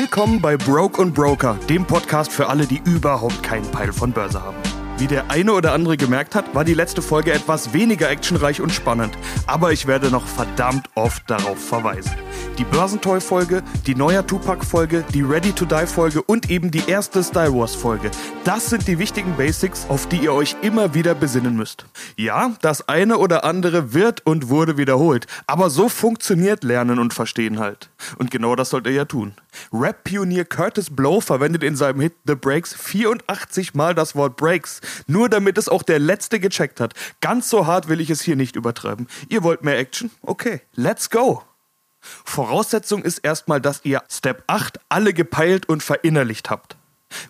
Willkommen bei Broke und Broker, dem Podcast für alle, die überhaupt keinen Peil von Börse haben. Wie der eine oder andere gemerkt hat, war die letzte Folge etwas weniger actionreich und spannend, aber ich werde noch verdammt oft darauf verweisen. Die Börsentoy-Folge, die neuer Tupac-Folge, die Ready to Die-Folge und eben die erste Star Wars-Folge. Das sind die wichtigen Basics, auf die ihr euch immer wieder besinnen müsst. Ja, das eine oder andere wird und wurde wiederholt, aber so funktioniert Lernen und Verstehen halt. Und genau das sollt ihr ja tun. Rap-Pionier Curtis Blow verwendet in seinem Hit The Breaks 84 Mal das Wort Breaks, nur damit es auch der Letzte gecheckt hat. Ganz so hart will ich es hier nicht übertreiben. Ihr wollt mehr Action? Okay, let's go! Voraussetzung ist erstmal, dass ihr Step 8 alle gepeilt und verinnerlicht habt.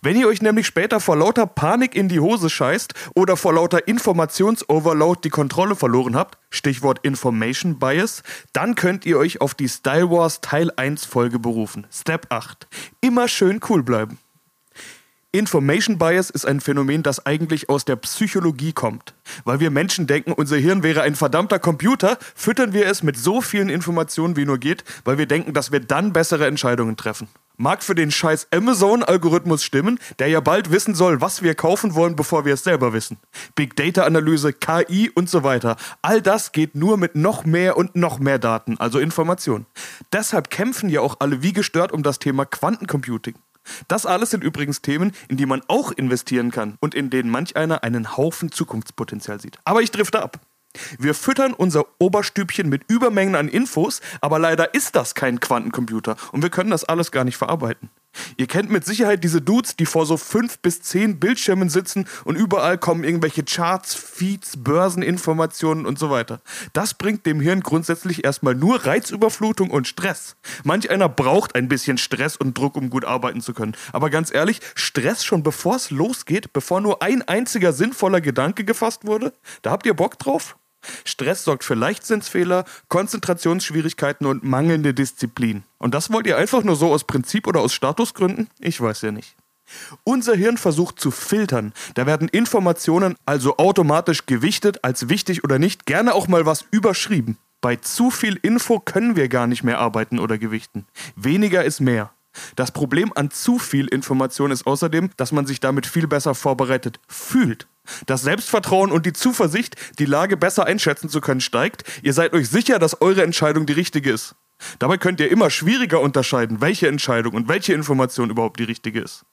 Wenn ihr euch nämlich später vor lauter Panik in die Hose scheißt oder vor lauter Informationsoverload die Kontrolle verloren habt, Stichwort Information Bias, dann könnt ihr euch auf die Style Wars Teil 1 Folge berufen. Step 8. Immer schön cool bleiben. Information Bias ist ein Phänomen, das eigentlich aus der Psychologie kommt. Weil wir Menschen denken, unser Hirn wäre ein verdammter Computer, füttern wir es mit so vielen Informationen wie nur geht, weil wir denken, dass wir dann bessere Entscheidungen treffen. Mag für den scheiß Amazon-Algorithmus stimmen, der ja bald wissen soll, was wir kaufen wollen, bevor wir es selber wissen. Big Data-Analyse, KI und so weiter. All das geht nur mit noch mehr und noch mehr Daten, also Informationen. Deshalb kämpfen ja auch alle wie gestört um das Thema Quantencomputing. Das alles sind übrigens Themen, in die man auch investieren kann und in denen manch einer einen Haufen Zukunftspotenzial sieht. Aber ich drifte ab. Wir füttern unser Oberstübchen mit Übermengen an Infos, aber leider ist das kein Quantencomputer und wir können das alles gar nicht verarbeiten. Ihr kennt mit Sicherheit diese Dudes, die vor so fünf bis zehn Bildschirmen sitzen und überall kommen irgendwelche Charts, Feeds, Börseninformationen und so weiter. Das bringt dem Hirn grundsätzlich erstmal nur Reizüberflutung und Stress. Manch einer braucht ein bisschen Stress und Druck, um gut arbeiten zu können. Aber ganz ehrlich, Stress schon bevor es losgeht, bevor nur ein einziger sinnvoller Gedanke gefasst wurde? Da habt ihr Bock drauf? Stress sorgt für Leichtsinnsfehler, Konzentrationsschwierigkeiten und mangelnde Disziplin. Und das wollt ihr einfach nur so aus Prinzip oder aus Statusgründen? Ich weiß ja nicht. Unser Hirn versucht zu filtern. Da werden Informationen also automatisch gewichtet als wichtig oder nicht, gerne auch mal was überschrieben. Bei zu viel Info können wir gar nicht mehr arbeiten oder gewichten. Weniger ist mehr. Das Problem an zu viel Information ist außerdem, dass man sich damit viel besser vorbereitet fühlt. Das Selbstvertrauen und die Zuversicht, die Lage besser einschätzen zu können, steigt. Ihr seid euch sicher, dass eure Entscheidung die richtige ist. Dabei könnt ihr immer schwieriger unterscheiden, welche Entscheidung und welche Information überhaupt die richtige ist.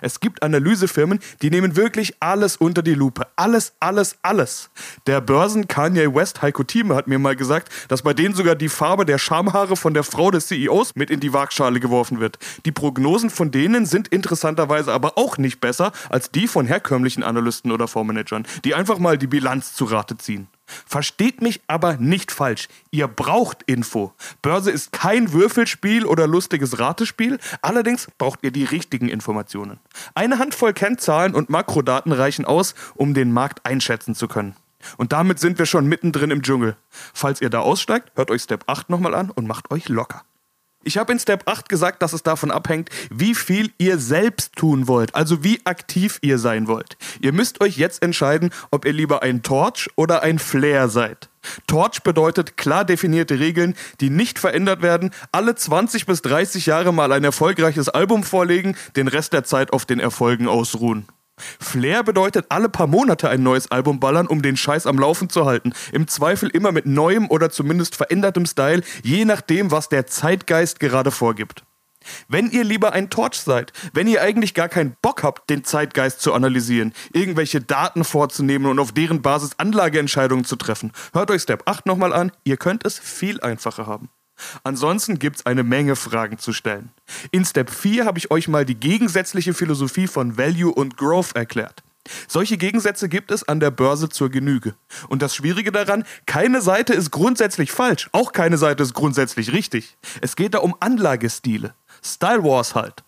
Es gibt Analysefirmen, die nehmen wirklich alles unter die Lupe. Alles, alles, alles. Der Börsen Kanye West Heiko Thieme hat mir mal gesagt, dass bei denen sogar die Farbe der Schamhaare von der Frau des CEOs mit in die Waagschale geworfen wird. Die Prognosen von denen sind interessanterweise aber auch nicht besser als die von herkömmlichen Analysten oder Fondsmanagern, die einfach mal die Bilanz zu Rate ziehen. Versteht mich aber nicht falsch. Ihr braucht Info. Börse ist kein Würfelspiel oder lustiges Ratespiel. Allerdings braucht ihr die richtigen Informationen. Eine Handvoll Kennzahlen und Makrodaten reichen aus, um den Markt einschätzen zu können. Und damit sind wir schon mittendrin im Dschungel. Falls ihr da aussteigt, hört euch Step 8 nochmal an und macht euch locker. Ich habe in Step 8 gesagt, dass es davon abhängt, wie viel ihr selbst tun wollt, also wie aktiv ihr sein wollt. Ihr müsst euch jetzt entscheiden, ob ihr lieber ein Torch oder ein Flair seid. Torch bedeutet klar definierte Regeln, die nicht verändert werden, alle 20 bis 30 Jahre mal ein erfolgreiches Album vorlegen, den Rest der Zeit auf den Erfolgen ausruhen. Flair bedeutet alle paar Monate ein neues Album ballern, um den Scheiß am Laufen zu halten. Im Zweifel immer mit neuem oder zumindest verändertem Style, je nachdem, was der Zeitgeist gerade vorgibt. Wenn ihr lieber ein Torch seid, wenn ihr eigentlich gar keinen Bock habt, den Zeitgeist zu analysieren, irgendwelche Daten vorzunehmen und auf deren Basis Anlageentscheidungen zu treffen, hört euch Step 8 nochmal an, ihr könnt es viel einfacher haben. Ansonsten gibt es eine Menge Fragen zu stellen. In Step 4 habe ich euch mal die gegensätzliche Philosophie von Value und Growth erklärt. Solche Gegensätze gibt es an der Börse zur Genüge. Und das Schwierige daran, keine Seite ist grundsätzlich falsch, auch keine Seite ist grundsätzlich richtig. Es geht da um Anlagestile. Style Wars halt.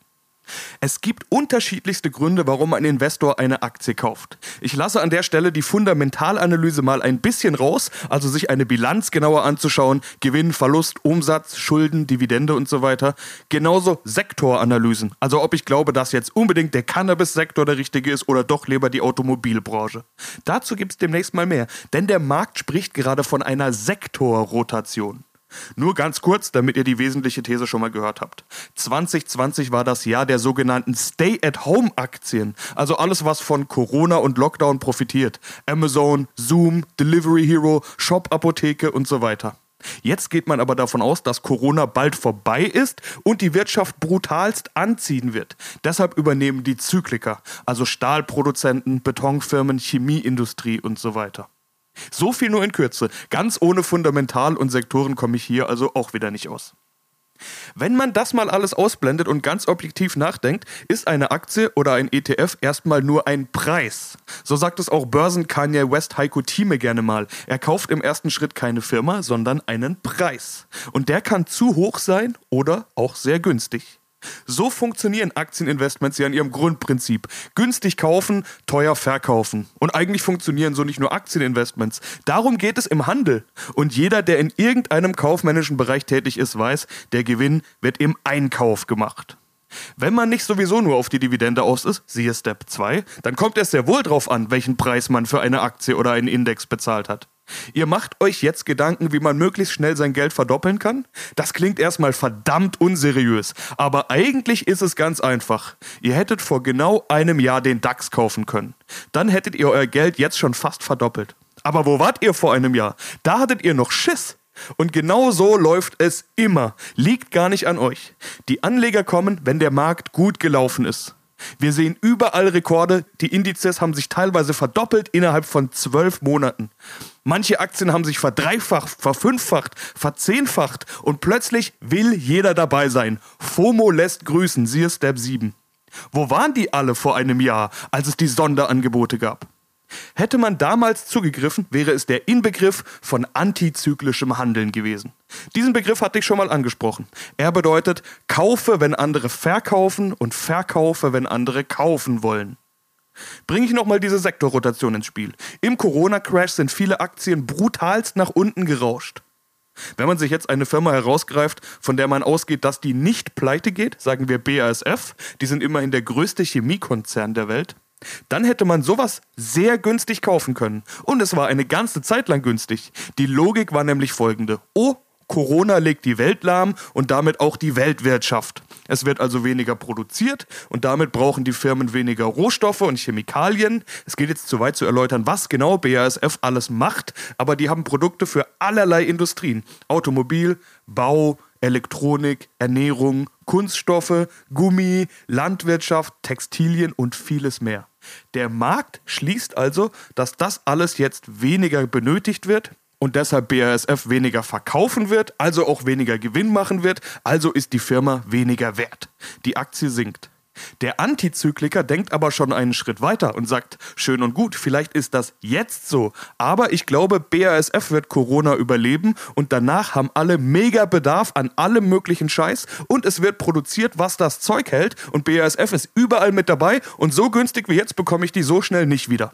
Es gibt unterschiedlichste Gründe, warum ein Investor eine Aktie kauft. Ich lasse an der Stelle die Fundamentalanalyse mal ein bisschen raus, also sich eine Bilanz genauer anzuschauen, Gewinn, Verlust, Umsatz, Schulden, Dividende und so weiter. Genauso Sektoranalysen, also ob ich glaube, dass jetzt unbedingt der Cannabis-Sektor der richtige ist oder doch lieber die Automobilbranche. Dazu gibt es demnächst mal mehr, denn der Markt spricht gerade von einer Sektorrotation. Nur ganz kurz, damit ihr die wesentliche These schon mal gehört habt. 2020 war das Jahr der sogenannten Stay-at-Home-Aktien. Also alles, was von Corona und Lockdown profitiert. Amazon, Zoom, Delivery Hero, Shop-Apotheke und so weiter. Jetzt geht man aber davon aus, dass Corona bald vorbei ist und die Wirtschaft brutalst anziehen wird. Deshalb übernehmen die Zykliker, also Stahlproduzenten, Betonfirmen, Chemieindustrie und so weiter. So viel nur in Kürze. Ganz ohne Fundamental und Sektoren komme ich hier also auch wieder nicht aus. Wenn man das mal alles ausblendet und ganz objektiv nachdenkt, ist eine Aktie oder ein ETF erstmal nur ein Preis. So sagt es auch Börsen Kanye West Heiko Thieme gerne mal. Er kauft im ersten Schritt keine Firma, sondern einen Preis. Und der kann zu hoch sein oder auch sehr günstig. So funktionieren Aktieninvestments ja in ihrem Grundprinzip. Günstig kaufen, teuer verkaufen. Und eigentlich funktionieren so nicht nur Aktieninvestments. Darum geht es im Handel. Und jeder, der in irgendeinem kaufmännischen Bereich tätig ist, weiß, der Gewinn wird im Einkauf gemacht. Wenn man nicht sowieso nur auf die Dividende aus ist, siehe Step 2, dann kommt es sehr wohl drauf an, welchen Preis man für eine Aktie oder einen Index bezahlt hat. Ihr macht euch jetzt Gedanken, wie man möglichst schnell sein Geld verdoppeln kann? Das klingt erstmal verdammt unseriös, aber eigentlich ist es ganz einfach. Ihr hättet vor genau einem Jahr den DAX kaufen können. Dann hättet ihr euer Geld jetzt schon fast verdoppelt. Aber wo wart ihr vor einem Jahr? Da hattet ihr noch Schiss. Und genau so läuft es immer. Liegt gar nicht an euch. Die Anleger kommen, wenn der Markt gut gelaufen ist. Wir sehen überall Rekorde. Die Indizes haben sich teilweise verdoppelt innerhalb von zwölf Monaten. Manche Aktien haben sich verdreifacht, verfünffacht, verzehnfacht und plötzlich will jeder dabei sein. FOMO lässt grüßen, siehe Step 7. Wo waren die alle vor einem Jahr, als es die Sonderangebote gab? Hätte man damals zugegriffen, wäre es der Inbegriff von antizyklischem Handeln gewesen. Diesen Begriff hatte ich schon mal angesprochen. Er bedeutet, kaufe, wenn andere verkaufen und verkaufe, wenn andere kaufen wollen. Bringe ich nochmal diese Sektorrotation ins Spiel. Im Corona-Crash sind viele Aktien brutalst nach unten gerauscht. Wenn man sich jetzt eine Firma herausgreift, von der man ausgeht, dass die nicht pleite geht, sagen wir BASF, die sind immerhin der größte Chemiekonzern der Welt, dann hätte man sowas sehr günstig kaufen können. Und es war eine ganze Zeit lang günstig. Die Logik war nämlich folgende. Oh, Corona legt die Welt lahm und damit auch die Weltwirtschaft. Es wird also weniger produziert und damit brauchen die Firmen weniger Rohstoffe und Chemikalien. Es geht jetzt zu weit zu erläutern, was genau BASF alles macht, aber die haben Produkte für allerlei Industrien. Automobil, Bau, Elektronik, Ernährung, Kunststoffe, Gummi, Landwirtschaft, Textilien und vieles mehr. Der Markt schließt also, dass das alles jetzt weniger benötigt wird und deshalb BASF weniger verkaufen wird, also auch weniger Gewinn machen wird, also ist die Firma weniger wert. Die Aktie sinkt. Der Antizykliker denkt aber schon einen Schritt weiter und sagt, schön und gut, vielleicht ist das jetzt so, aber ich glaube, BASF wird Corona überleben und danach haben alle mega Bedarf an allem möglichen Scheiß und es wird produziert, was das Zeug hält und BASF ist überall mit dabei und so günstig wie jetzt bekomme ich die so schnell nicht wieder.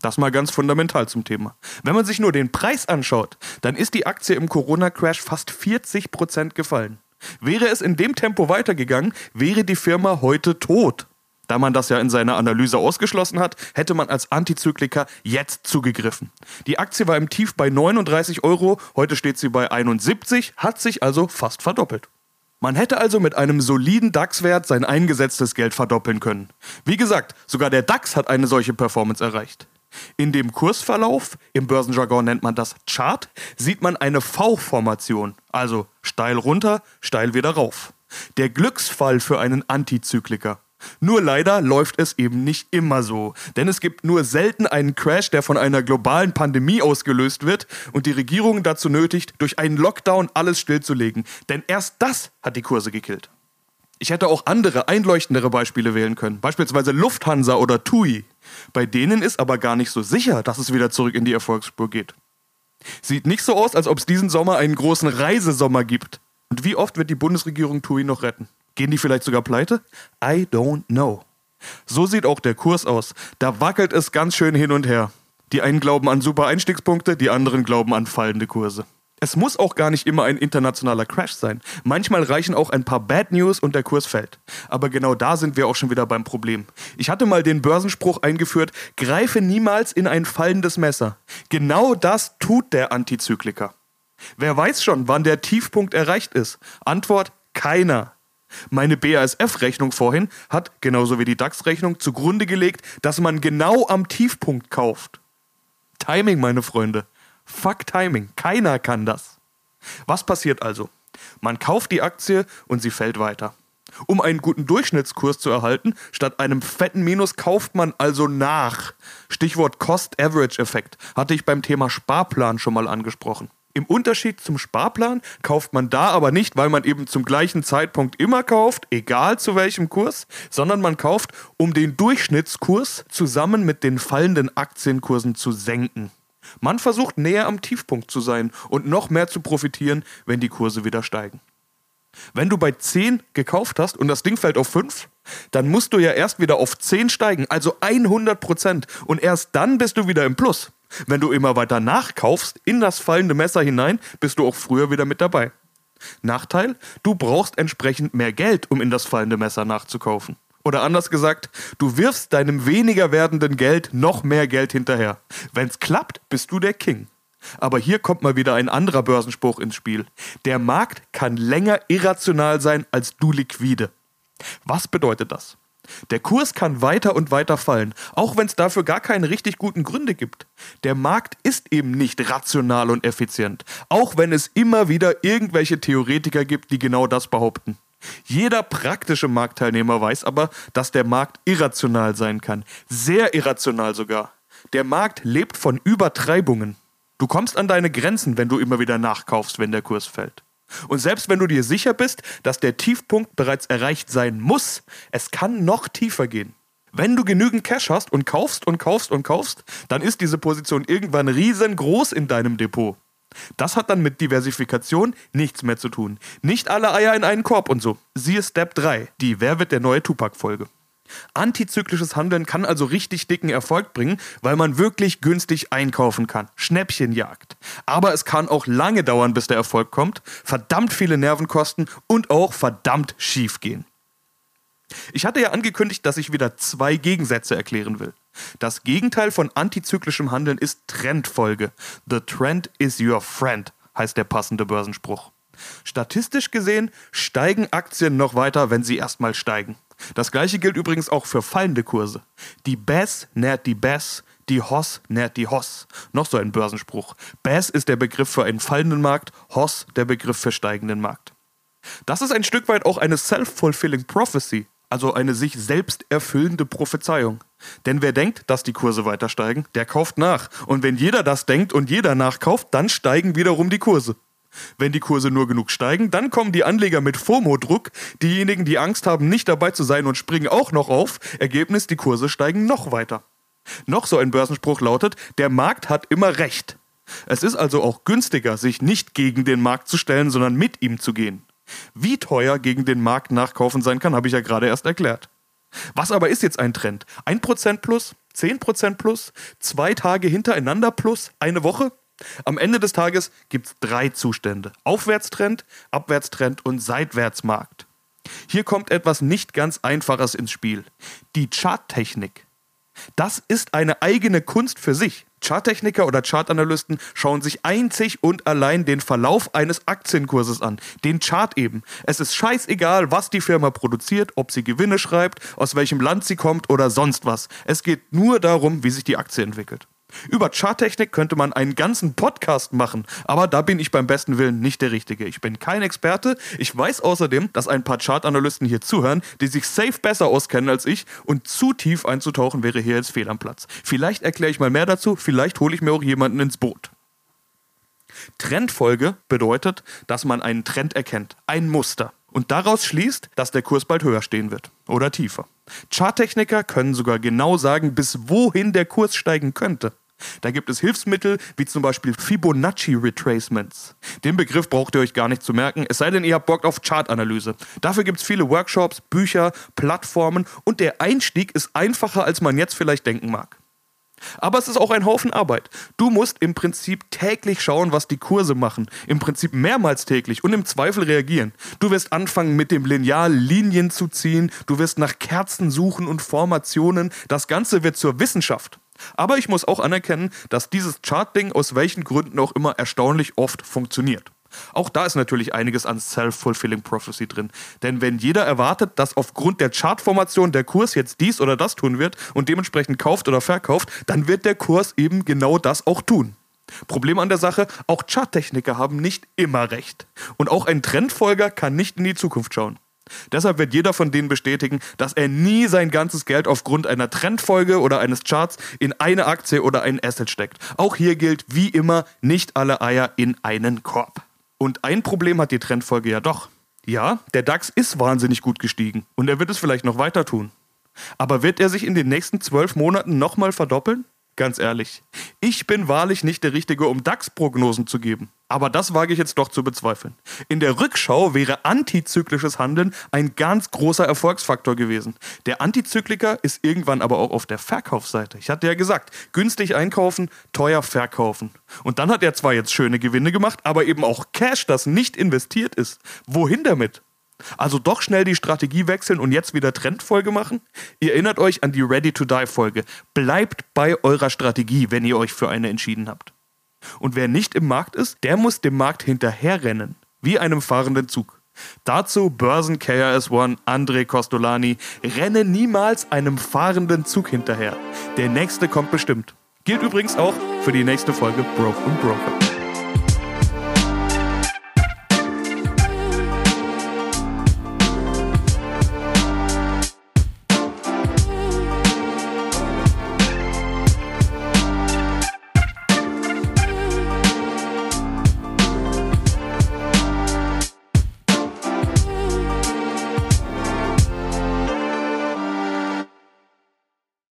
Das mal ganz fundamental zum Thema. Wenn man sich nur den Preis anschaut, dann ist die Aktie im Corona-Crash fast 40% gefallen. Wäre es in dem Tempo weitergegangen, wäre die Firma heute tot. Da man das ja in seiner Analyse ausgeschlossen hat, hätte man als Antizykliker jetzt zugegriffen. Die Aktie war im Tief bei 39 Euro, heute steht sie bei 71, hat sich also fast verdoppelt. Man hätte also mit einem soliden DAX-Wert sein eingesetztes Geld verdoppeln können. Wie gesagt, sogar der DAX hat eine solche Performance erreicht. In dem Kursverlauf, im Börsenjargon nennt man das Chart, sieht man eine V-Formation, also steil runter, steil wieder rauf. Der Glücksfall für einen Antizykliker. Nur leider läuft es eben nicht immer so, denn es gibt nur selten einen Crash, der von einer globalen Pandemie ausgelöst wird und die Regierung dazu nötigt, durch einen Lockdown alles stillzulegen, denn erst das hat die Kurse gekillt. Ich hätte auch andere, einleuchtendere Beispiele wählen können, beispielsweise Lufthansa oder TUI. Bei denen ist aber gar nicht so sicher, dass es wieder zurück in die Erfolgsspur geht. Sieht nicht so aus, als ob es diesen Sommer einen großen Reisesommer gibt. Und wie oft wird die Bundesregierung TUI noch retten? Gehen die vielleicht sogar pleite? I don't know. So sieht auch der Kurs aus. Da wackelt es ganz schön hin und her. Die einen glauben an super Einstiegspunkte, die anderen glauben an fallende Kurse. Es muss auch gar nicht immer ein internationaler Crash sein. Manchmal reichen auch ein paar Bad News und der Kurs fällt. Aber genau da sind wir auch schon wieder beim Problem. Ich hatte mal den Börsenspruch eingeführt, greife niemals in ein fallendes Messer. Genau das tut der Antizykliker. Wer weiß schon, wann der Tiefpunkt erreicht ist? Antwort: keiner. Meine BASF-Rechnung vorhin hat, genauso wie die DAX-Rechnung, zugrunde gelegt, dass man genau am Tiefpunkt kauft. Timing, meine Freunde. Fuck Timing. Keiner kann das. Was passiert also? Man kauft die Aktie und sie fällt weiter. Um einen guten Durchschnittskurs zu erhalten, statt einem fetten Minus kauft man also nach. Stichwort Cost-Average-Effekt hatte ich beim Thema Sparplan schon mal angesprochen. Im Unterschied zum Sparplan kauft man da aber nicht, weil man eben zum gleichen Zeitpunkt immer kauft, egal zu welchem Kurs, sondern man kauft, um den Durchschnittskurs zusammen mit den fallenden Aktienkursen zu senken. Man versucht näher am Tiefpunkt zu sein und noch mehr zu profitieren, wenn die Kurse wieder steigen. Wenn du bei 10 gekauft hast und das Ding fällt auf 5, dann musst du ja erst wieder auf 10 steigen, also 100 Prozent. Und erst dann bist du wieder im Plus. Wenn du immer weiter nachkaufst in das fallende Messer hinein, bist du auch früher wieder mit dabei. Nachteil, du brauchst entsprechend mehr Geld, um in das fallende Messer nachzukaufen. Oder anders gesagt, du wirfst deinem weniger werdenden Geld noch mehr Geld hinterher. Wenn's klappt, bist du der King. Aber hier kommt mal wieder ein anderer Börsenspruch ins Spiel. Der Markt kann länger irrational sein als du liquide. Was bedeutet das? Der Kurs kann weiter und weiter fallen, auch wenn es dafür gar keine richtig guten Gründe gibt. Der Markt ist eben nicht rational und effizient, auch wenn es immer wieder irgendwelche Theoretiker gibt, die genau das behaupten. Jeder praktische Marktteilnehmer weiß aber, dass der Markt irrational sein kann, sehr irrational sogar. Der Markt lebt von Übertreibungen. Du kommst an deine Grenzen, wenn du immer wieder nachkaufst, wenn der Kurs fällt. Und selbst wenn du dir sicher bist, dass der Tiefpunkt bereits erreicht sein muss, es kann noch tiefer gehen. Wenn du genügend Cash hast und kaufst und kaufst und kaufst, dann ist diese Position irgendwann riesengroß in deinem Depot. Das hat dann mit Diversifikation nichts mehr zu tun. Nicht alle Eier in einen Korb und so. Siehe Step 3, die Wer wird der neue Tupac-Folge. Antizyklisches Handeln kann also richtig dicken Erfolg bringen, weil man wirklich günstig einkaufen kann. Schnäppchenjagd. Aber es kann auch lange dauern, bis der Erfolg kommt, verdammt viele Nerven kosten und auch verdammt schief gehen. Ich hatte ja angekündigt, dass ich wieder zwei Gegensätze erklären will. Das Gegenteil von antizyklischem Handeln ist Trendfolge. The trend is your friend, heißt der passende Börsenspruch. Statistisch gesehen steigen Aktien noch weiter, wenn sie erstmal steigen. Das gleiche gilt übrigens auch für fallende Kurse. Die Bass nährt die Bass, die Hoss nährt die Hoss. Noch so ein Börsenspruch. Bass ist der Begriff für einen fallenden Markt, Hoss der Begriff für steigenden Markt. Das ist ein Stück weit auch eine self-fulfilling prophecy, also eine sich selbst erfüllende Prophezeiung. Denn wer denkt, dass die Kurse weiter steigen, der kauft nach. Und wenn jeder das denkt und jeder nachkauft, dann steigen wiederum die Kurse. Wenn die Kurse nur genug steigen, dann kommen die Anleger mit FOMO-Druck. Diejenigen, die Angst haben, nicht dabei zu sein und springen auch noch auf. Ergebnis, die Kurse steigen noch weiter. Noch so ein Börsenspruch lautet, der Markt hat immer recht. Es ist also auch günstiger, sich nicht gegen den Markt zu stellen, sondern mit ihm zu gehen. Wie teuer gegen den Markt nachkaufen sein kann, habe ich ja gerade erst erklärt. Was aber ist jetzt ein Trend? 1% plus? 10% plus? Zwei Tage hintereinander plus? Eine Woche? Am Ende des Tages gibt es drei Zustände. Aufwärtstrend, Abwärtstrend und Seitwärtsmarkt. Hier kommt etwas nicht ganz Einfaches ins Spiel. Die Charttechnik. Das ist eine eigene Kunst für sich. Charttechniker oder Chartanalysten schauen sich einzig und allein den Verlauf eines Aktienkurses an, den Chart eben. Es ist scheißegal, was die Firma produziert, ob sie Gewinne schreibt, aus welchem Land sie kommt oder sonst was. Es geht nur darum, wie sich die Aktie entwickelt. Über Charttechnik könnte man einen ganzen Podcast machen, aber da bin ich beim besten Willen nicht der Richtige. Ich bin kein Experte. Ich weiß außerdem, dass ein paar Chartanalysten hier zuhören, die sich safe besser auskennen als ich und zu tief einzutauchen wäre hier jetzt fehl am Platz. Vielleicht erkläre ich mal mehr dazu, vielleicht hole ich mir auch jemanden ins Boot. Trendfolge bedeutet, dass man einen Trend erkennt, ein Muster und daraus schließt, dass der Kurs bald höher stehen wird oder tiefer. Charttechniker können sogar genau sagen, bis wohin der Kurs steigen könnte. Da gibt es Hilfsmittel wie zum Beispiel Fibonacci Retracements. Den Begriff braucht ihr euch gar nicht zu merken, es sei denn, ihr habt Bock auf Chartanalyse. Dafür gibt es viele Workshops, Bücher, Plattformen und der Einstieg ist einfacher, als man jetzt vielleicht denken mag. Aber es ist auch ein Haufen Arbeit. Du musst im Prinzip täglich schauen, was die Kurse machen. Im Prinzip mehrmals täglich und im Zweifel reagieren. Du wirst anfangen, mit dem Lineal Linien zu ziehen. Du wirst nach Kerzen suchen und Formationen. Das Ganze wird zur Wissenschaft. Aber ich muss auch anerkennen, dass dieses Chart-Ding aus welchen Gründen auch immer erstaunlich oft funktioniert. Auch da ist natürlich einiges an Self-Fulfilling Prophecy drin. Denn wenn jeder erwartet, dass aufgrund der Chartformation der Kurs jetzt dies oder das tun wird und dementsprechend kauft oder verkauft, dann wird der Kurs eben genau das auch tun. Problem an der Sache, auch Charttechniker haben nicht immer recht. Und auch ein Trendfolger kann nicht in die Zukunft schauen. Deshalb wird jeder von denen bestätigen, dass er nie sein ganzes Geld aufgrund einer Trendfolge oder eines Charts in eine Aktie oder ein Asset steckt. Auch hier gilt wie immer nicht alle Eier in einen Korb. Und ein Problem hat die Trendfolge ja doch. Ja, der DAX ist wahnsinnig gut gestiegen und er wird es vielleicht noch weiter tun. Aber wird er sich in den nächsten zwölf Monaten nochmal verdoppeln? Ganz ehrlich, ich bin wahrlich nicht der Richtige, um DAX-Prognosen zu geben. Aber das wage ich jetzt doch zu bezweifeln. In der Rückschau wäre antizyklisches Handeln ein ganz großer Erfolgsfaktor gewesen. Der Antizykliker ist irgendwann aber auch auf der Verkaufsseite. Ich hatte ja gesagt, günstig einkaufen, teuer verkaufen. Und dann hat er zwar jetzt schöne Gewinne gemacht, aber eben auch Cash, das nicht investiert ist. Wohin damit? Also doch schnell die Strategie wechseln und jetzt wieder Trendfolge machen? Ihr erinnert euch an die Ready to Die Folge. Bleibt bei eurer Strategie, wenn ihr euch für eine entschieden habt. Und wer nicht im Markt ist, der muss dem Markt hinterherrennen, wie einem fahrenden Zug. Dazu Börsen KRS-One André Costolani. Renne niemals einem fahrenden Zug hinterher. Der nächste kommt bestimmt. Gilt übrigens auch für die nächste Folge Broke und Broker.